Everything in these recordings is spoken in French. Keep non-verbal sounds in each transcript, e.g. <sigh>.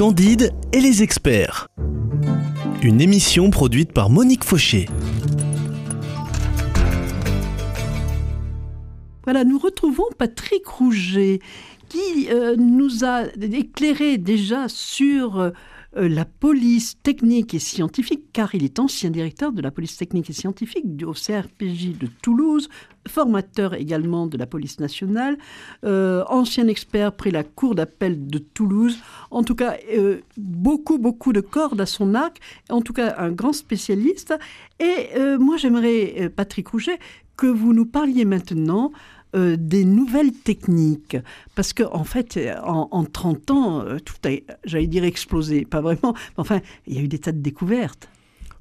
Candide et les experts. Une émission produite par Monique Fauché. Voilà, nous retrouvons Patrick Rouget qui euh, nous a éclairé déjà sur euh, la police technique et scientifique, car il est ancien directeur de la police technique et scientifique au CRPJ de Toulouse, formateur également de la police nationale, euh, ancien expert près la cour d'appel de Toulouse. En tout cas, beaucoup, beaucoup de cordes à son arc. En tout cas, un grand spécialiste. Et moi, j'aimerais, Patrick Rouget, que vous nous parliez maintenant euh, des nouvelles techniques. Parce qu'en en fait, en, en, 30 ans, euh, tout a, j'allais dire, explosé. Pas vraiment. Mais enfin, il y a eu des tas de découvertes.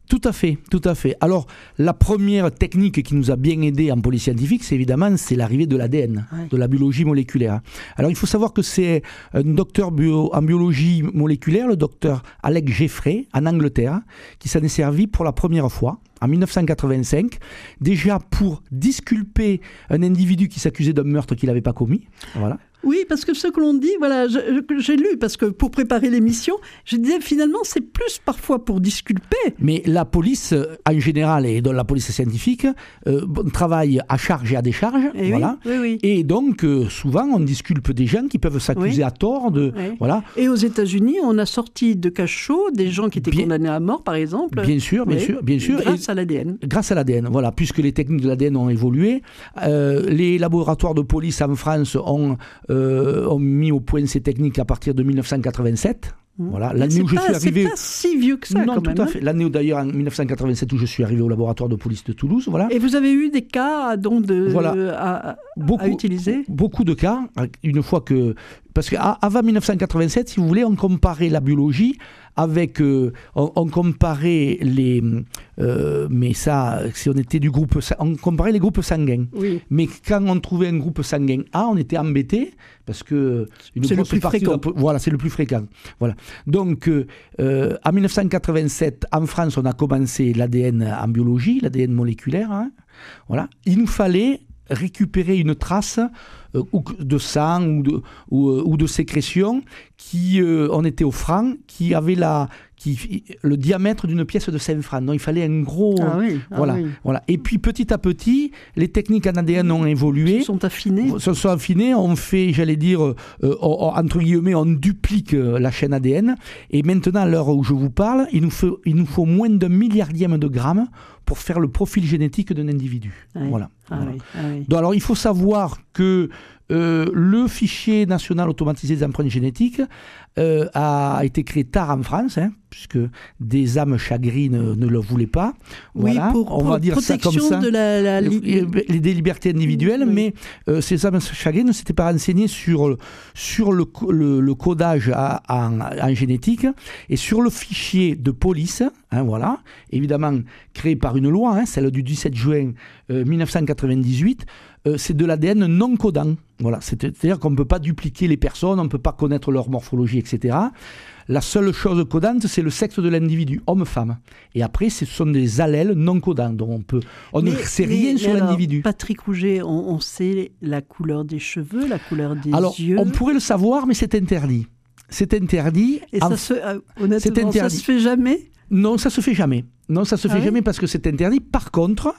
Tout à fait, tout à fait. Alors, la première technique qui nous a bien aidé en police scientifique, c'est évidemment c'est l'arrivée de l'ADN, de la biologie moléculaire. Alors, il faut savoir que c'est un docteur bio, en biologie moléculaire, le docteur Alex Jeffrey, en Angleterre, qui s'en est servi pour la première fois en 1985, déjà pour disculper un individu qui s'accusait d'un meurtre qu'il n'avait pas commis. Voilà. Oui, parce que ce que l'on dit, voilà, j'ai lu, parce que pour préparer l'émission, je disais finalement c'est plus parfois pour disculper. Mais la police, euh, en général, et dans la police scientifique, euh, travaille à charge et à décharge. Et eh voilà. Oui, oui, et donc, euh, souvent, on disculpe des gens qui peuvent s'accuser à tort de. Voilà. Et aux États-Unis, on a sorti de cachot des gens qui étaient condamnés à mort, par exemple. Bien sûr, bien sûr, bien sûr. Grâce à l'ADN. Grâce à l'ADN, voilà. Puisque les techniques de l'ADN ont évolué, les laboratoires de police en France ont euh, ont mis au point ces techniques à partir de 1987. Mmh. Voilà, l'année où je suis arrivé. C'est pas si vieux que ça. Non, tout à hein. fait. L'année d'ailleurs en 1987 où je suis arrivé au laboratoire de police de Toulouse, voilà. Et vous avez eu des cas donc de voilà. à, beaucoup, utiliser. Beaucoup de cas. Une fois que parce qu'avant 1987, si vous voulez, on comparait la biologie avec, euh, on, comparait les, euh, mais ça, si on était du groupe, on comparait les groupes sanguins. Mais quand on trouvait un groupe sanguin A, on était embêté parce que c'est le plus fréquent. voilà, c'est le plus fréquent. Voilà. Donc, euh, en 1987, en France, on a commencé l'ADN en biologie, l'ADN moléculaire. Hein. voilà. Il nous fallait récupérer une trace euh, de sang ou de, ou, euh, de sécrétion qui, euh, on était au franc, qui avait la, qui, le diamètre d'une pièce de 5 francs. Donc il fallait un gros. Ah oui, ah voilà, voilà. Et puis petit à petit, les techniques en ADN ont évolué. Se sont affinées. Se sont affinées. On fait, j'allais dire, entre guillemets, on duplique la chaîne ADN. Et maintenant, à l'heure où je vous parle, il nous faut, il nous faut moins d'un milliardième de grammes pour faire le profil génétique d'un individu. Voilà. Ah ah Donc, alors il faut savoir que euh, le fichier national automatisé des empreintes génétiques euh, a été créé tard en France, hein, puisque des âmes chagrines ne le voulaient pas. Oui, pour, on va dire ça comme ça. De la, les, des libertés individuelles, mais euh, ces âmes chagrines ne s'étaient pas renseignées sur, sur le, le, codage en, en, génétique et sur le fichier de police, hein, voilà, évidemment créé par une loi, hein, celle du 17 juin 1998 euh, c'est de l'ADN non codant. Voilà, c'est-à-dire qu'on ne peut pas dupliquer les personnes, on ne peut pas connaître leur morphologie, etc. La seule chose codante, c'est le sexe de l'individu, homme-femme. Et après, ce sont des allèles non codants, donc on peut, on ne sait rien sur l'individu. Patrick Rouget, on, sait la couleur des cheveux, la couleur des alors, yeux. On pourrait le savoir, mais c'est interdit. C'est interdit. Et ça se, euh, honnêtement, ça se fait jamais? Non, ça se fait jamais. Non, ça se ah fait jamais parce que c'est interdit. Par contre,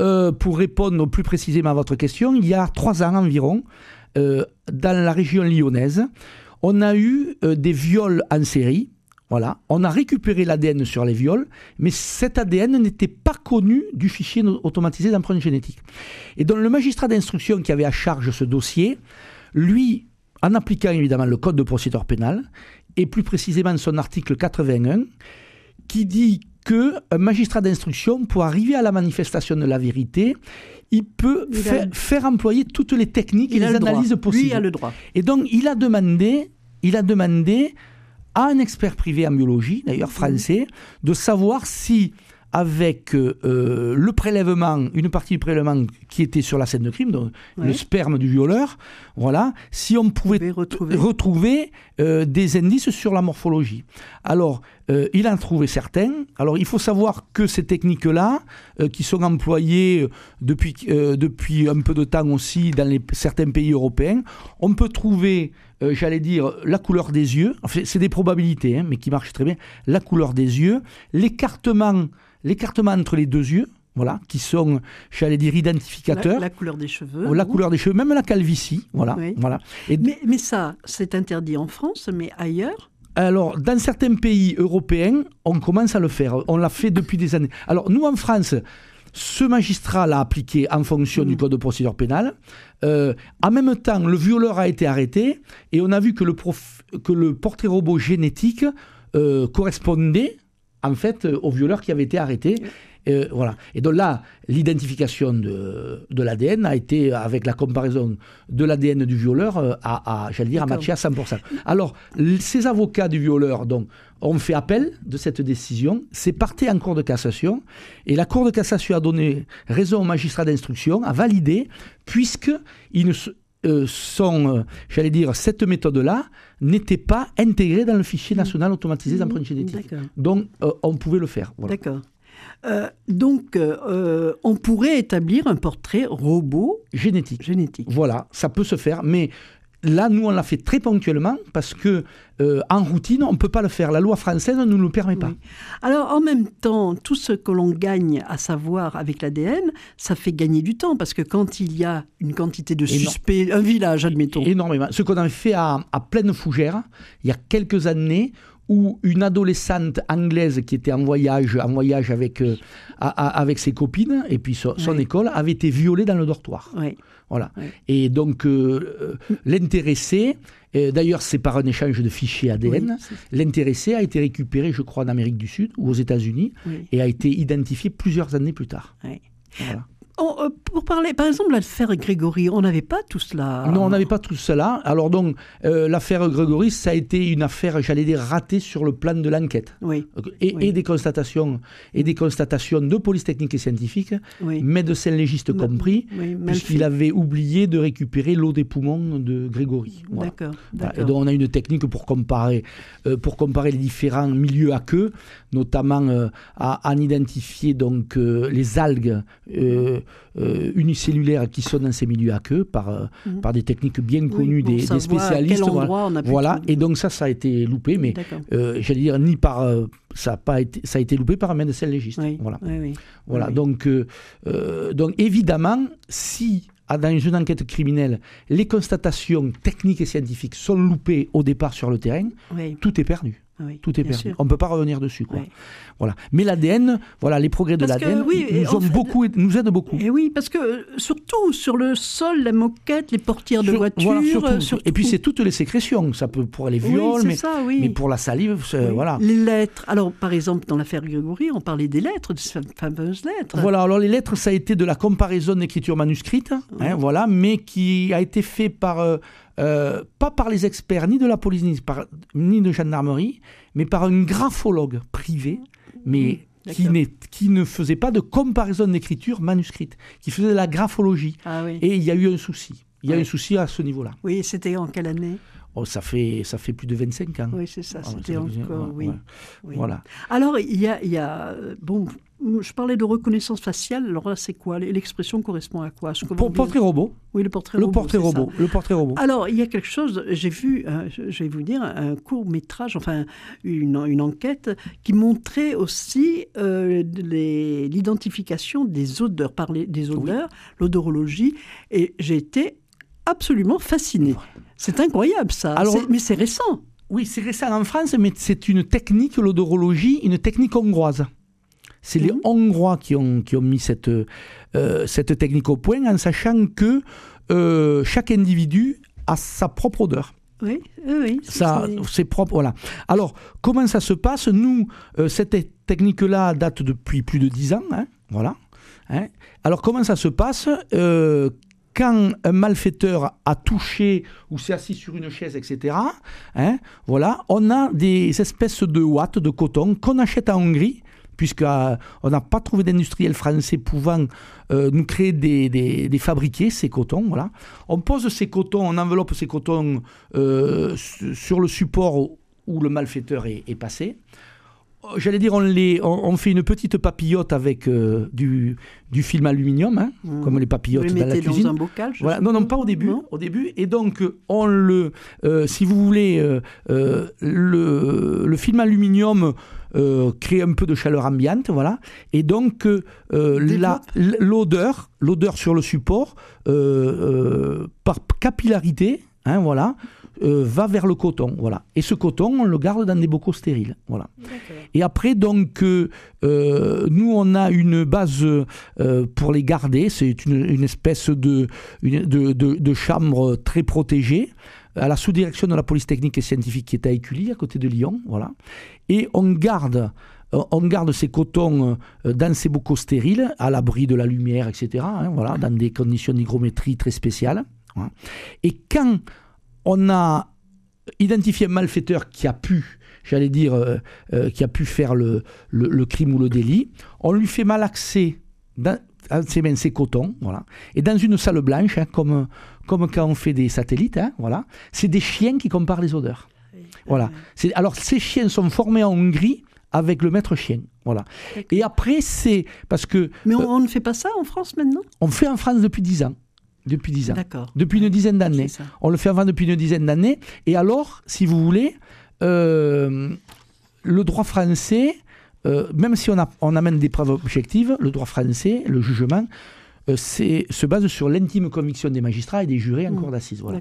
euh, pour répondre plus précisément à votre question, il y a trois ans environ, euh, dans la région lyonnaise, on a eu euh, des viols en série. Voilà, on a récupéré l'ADN sur les viols, mais cet ADN n'était pas connu du fichier automatisé d'empreinte génétique. Et donc le magistrat d'instruction qui avait à charge ce dossier, lui, en appliquant évidemment le code de procédure pénale, et plus précisément son article 81, qui dit qu'un magistrat d'instruction, pour arriver à la manifestation de la vérité, il peut faire, employer toutes les techniques et les analyses possibles. Lui a le droit. Et donc, il a demandé, il a demandé à un expert privé en biologie, d'ailleurs français, de savoir si avec euh, euh, le prélèvement, une partie du prélèvement qui était sur la scène de crime, donc le sperme du violeur, voilà, si on pouvait retrouver, euh, des indices sur la morphologie. Alors, il en a trouvé certains. Alors, il faut savoir que ces techniques-là, qui sont employées depuis, depuis un peu de temps aussi dans les, certains pays européens, on peut trouver euh, j'allais dire, la couleur des yeux. Enfin, c'est des probabilités, hein, mais qui marchent très bien. La couleur des yeux, l'écartement, l'écartement entre les deux yeux, voilà, qui sont, j'allais dire, identificateurs. La, la, couleur des cheveux. Oh, la couleur des cheveux, même la calvitie, voilà. voilà. Et mais, mais ça, c'est interdit en France, mais ailleurs alors, dans certains pays européens, on commence à le faire. On l'a fait depuis des années. Alors, nous, en France, ce magistrat l'a appliqué en fonction du mm. code de procédure pénale. Euh, en même temps, le violeur a été arrêté et on a vu que le, que le portrait robot génétique euh, correspondait en fait au violeur qui avait été arrêté. Euh, voilà. Et donc là, l'identification de, de l'ADN a été, avec la comparaison de l'ADN du violeur, euh, à, j'allais dire, à matcher à 100%. Alors, ces avocats du violeur donc, ont fait appel de cette décision, c'est parti en cour de cassation, et la cour de cassation a donné raison au magistrat d'instruction, a validé, puisque ils ne euh, sont, j'allais dire, cette méthode-là n'était pas intégrée dans le fichier national automatisé d'empreintes génétiques. Donc, on pouvait le faire. D'accord. Euh, donc, euh, on pourrait établir un portrait robot génétique. génétique. Voilà, ça peut se faire, mais là, nous, on l'a fait très ponctuellement parce que euh, en routine, on ne peut pas le faire. La loi française ne nous le permet pas. Alors, en même temps, tout ce que l'on gagne à savoir avec l'ADN, ça fait gagner du temps parce que quand il y a une quantité de suspects, un village, admettons. Énormément. Ce qu'on a fait à, à Pleine Fougère, il y a quelques années, où une adolescente anglaise qui était en voyage, en voyage avec, euh, avec ses copines et puis son, école avait été violée dans le dortoir. Voilà. Et donc euh, euh, l'intéressé, d'ailleurs c'est par un échange de fichiers ADN, l'intéressé a été récupéré, je crois, en Amérique du Sud ou aux États-Unis et a été identifié plusieurs années plus tard. Voilà. Oh, euh, pour parler, par exemple, l'affaire Grégory, on n'avait pas tout cela. Non, on n'avait pas tout cela. Alors donc, euh, l'affaire Grégory, ça a été une affaire, j'allais dire, ratée sur le plan de l'enquête. Oui. Et, des constatations, et des constatations de police technique et scientifique, médecins légistes compris, puisqu'il avait oublié de récupérer l'eau des poumons de Grégory. D'accord. Et donc, on a une technique pour comparer, euh, pour comparer les différents milieux à queue, notamment à, en identifier donc les algues. Euh, unicellulaires qui sont dans ces milieux à queue par, euh, mhm. par des techniques bien connues des, spécialistes. Voilà, et donc ça, ça a été loupé, mais euh, j'allais dire, ni par. ça, a pas été, ça a été loupé par un médecin légiste. voilà. voilà. Donc, donc évidemment, si dans une enquête criminelle, les constatations techniques et scientifiques sont loupées au départ sur le terrain, tout est perdu tout est perdu. On ne peut pas revenir dessus. Quoi. Voilà. Mais l'ADN, voilà, les progrès de l'ADN nous, beaucoup, nous aident beaucoup. Et oui, parce que euh, surtout sur le sol, la moquette, les portières de voiture. Euh, et puis c'est toutes les sécrétions. Ça peut pour les viols, mais, mais, pour la salive, voilà. Les lettres. Alors par exemple, dans l'affaire Grégory, on parlait des lettres, de ces fameuses lettres. Voilà, alors les lettres, ça a été de la comparaison d'écriture manuscrite, hein, voilà, mais qui a été fait par. Euh, euh, pas par les experts ni de la police ni, par, ni de gendarmerie, mais par un graphologue privé, mais mmh, qui, qui, ne faisait pas de comparaison d'écriture manuscrite, qui faisait de la graphologie. Ah Et il y a eu un souci. Il y a eu un souci à ce niveau-là. Oui, c'était en quelle année? Oh, ça, fait, ça fait plus de 25 ans. Oui, c'est ça, ah, c'était encore, oui. Voilà. Alors, il y a, il y a, bon, je parlais de reconnaissance faciale, alors là, c'est quoi? L'expression correspond à quoi? Pour, Portrait robot. Oui, le portrait le robot. Portrait robot le portrait robot. Alors, il y a quelque chose, j'ai vu, euh, je vais vous dire, un court métrage, enfin, une, une enquête qui montrait aussi euh, l'identification des odeurs, parler des odeurs, l'odorologie, et j'ai été absolument fasciné. C'est incroyable ça, Alors, mais c'est récent. Oui, c'est récent en France, mais c'est une technique, l'odorologie, une technique hongroise. C'est les mhm. Hongrois qui ont, qui ont mis cette, euh, cette technique au point en sachant que euh, chaque individu a sa propre odeur. Oui, oui. Ça, c'est propre, voilà. Alors, comment ça se passe? Nous, euh, cette technique-là date depuis plus de dix ans, hein, voilà. Hein. Alors, comment ça se passe? Quand un malfaiteur a touché ou s'est assis sur une chaise, etc., hein, voilà, on a des espèces de watts de coton qu'on achète en Hongrie, puisqu'on euh, n'a pas trouvé d'industriel français pouvant euh, nous créer des, des, fabriqués, ces cotons. Voilà. On pose ces cotons, on enveloppe ces cotons euh, sur le support où le malfaiteur est, est passé j'allais dire, on, les, on, fait une petite papillote avec euh, du, du film aluminium, hein, mmh. comme les papillotes dans la cuisine. dans un bocal voilà. Non, non, pas au début. Au début. Et donc, on le, si vous voulez, le, le, film aluminium crée un peu de chaleur ambiante, voilà. Et donc, l'odeur, l'odeur sur le support, par capillarité, hein, voilà, euh, va vers le coton, voilà. Et ce coton, on le garde dans des bocaux stériles, voilà. Et après, donc, euh, euh, nous, on a une base pour les garder. C'est une, espèce de, de, de, chambre très protégée à la sous-direction de la police technique et scientifique qui est à Écully, à côté de Lyon, voilà. Et on garde garde ces cotons dans ces bocaux stériles, à l'abri de la lumière, etc., hein, voilà, dans des conditions d'hygrométrie très spéciales. Et quand on a identifié un malfaiteur qui a pu, j'allais dire, euh, euh, qui a pu faire le, crime ou le délit. On lui fait malaxer dans ses mains ses cotons, voilà. Et dans une salle blanche, hein, comme, comme quand on fait des satellites, hein, voilà. C'est des chiens qui comparent les odeurs. Voilà. Alors ces chiens sont formés en Hongrie avec le maître chien. Voilà. Et après, c'est parce que. Mais on, on, ne fait pas ça en France maintenant? On fait en France depuis 10 ans. Depuis dix ans. D'accord. Depuis une dizaine d'années. On le fait avant depuis une dizaine d'années. Et alors, si vous voulez, euh, le droit français, euh, même si on, a, on amène des preuves objectives, le droit français, le jugement, euh, se base sur l'intime conviction des magistrats et des jurés en mmh. cour d'assises. Voilà.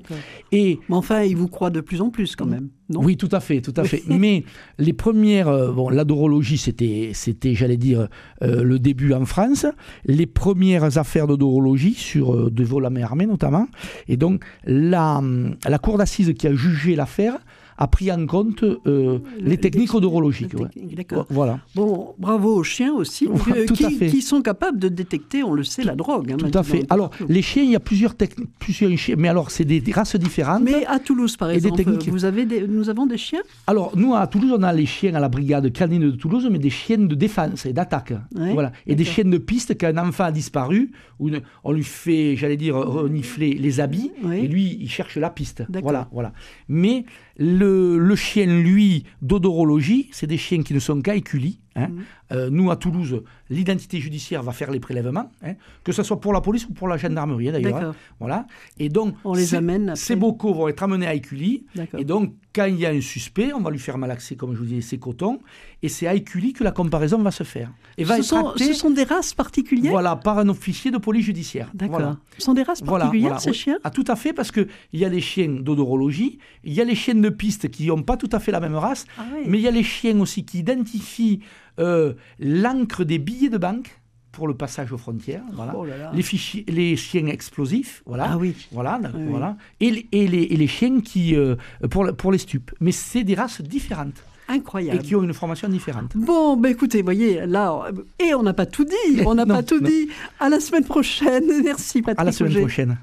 Et, Mais enfin, ils vous croient de plus en plus quand même, non? Oui, tout à fait, tout à fait. Mais les premières, euh, bon, l'adorologie, c'était, c'était, j'allais dire, euh, le début en France. Les premières affaires d'odorologie sur de vol à main armée notamment. Et donc, la, la cour d'assises qui a jugé l'affaire a pris en compte euh, les techniques odorologiques. D'accord. Voilà. Bon, bravo aux chiens aussi, euh, qui, qui, sont capables de détecter, on le sait, la drogue. Hein, tout à fait. Alors, les chiens, il y a plusieurs techniques, plusieurs chiens, mais alors c'est des, races différentes. Mais à Toulouse, par exemple, vous avez nous avons des chiens? Alors, nous, à Toulouse, on a les chiens à la brigade canine de Toulouse, mais des chiens de défense et d'attaque. voilà. Et des chiens de piste qu'un enfant a disparu, où on lui fait, j'allais dire, renifler les habits, et lui, il cherche la piste. Voilà, voilà. Mais le, chien, lui, d'odorologie, c'est des chiens qui ne sont qu'à éculis. Hein. Mmh. Euh, nous, à Toulouse, l'identité judiciaire va faire les prélèvements, hein, que ce soit pour la police ou pour la gendarmerie, d'ailleurs. Hein. voilà. Et donc, on les amène ces bocaux vont être amenés à Écully. Et donc, quand il y a un suspect, on va lui faire malaxer, comme je vous disais, ses cotons. Et c'est à Écully que la comparaison va se faire. Et va ce, sont, ce sont des races particulières Voilà, par un officier de police judiciaire. D'accord. Ce sont des races particulières, ces chiens ah, Tout à fait, parce qu'il y a les chiens d'odorologie, il y a les chiens de piste qui n'ont pas tout à fait la même race, ah mais il y a les chiens aussi qui identifient l'encre des billets de banque pour le passage aux frontières, voilà. Oh les, fichiers, les chiens explosifs, voilà, ah oui. voilà, voilà, Et, et, les, et, les, chiens qui euh, pour, pour les stupes. Mais c'est des races différentes. Incroyable. Et qui ont une formation différente. Bon, ben écoutez, voyez, là, et on n'a pas tout dit, <laughs> on n'a pas tout dit. À la semaine prochaine. Merci Patrick. À la semaine prochaine.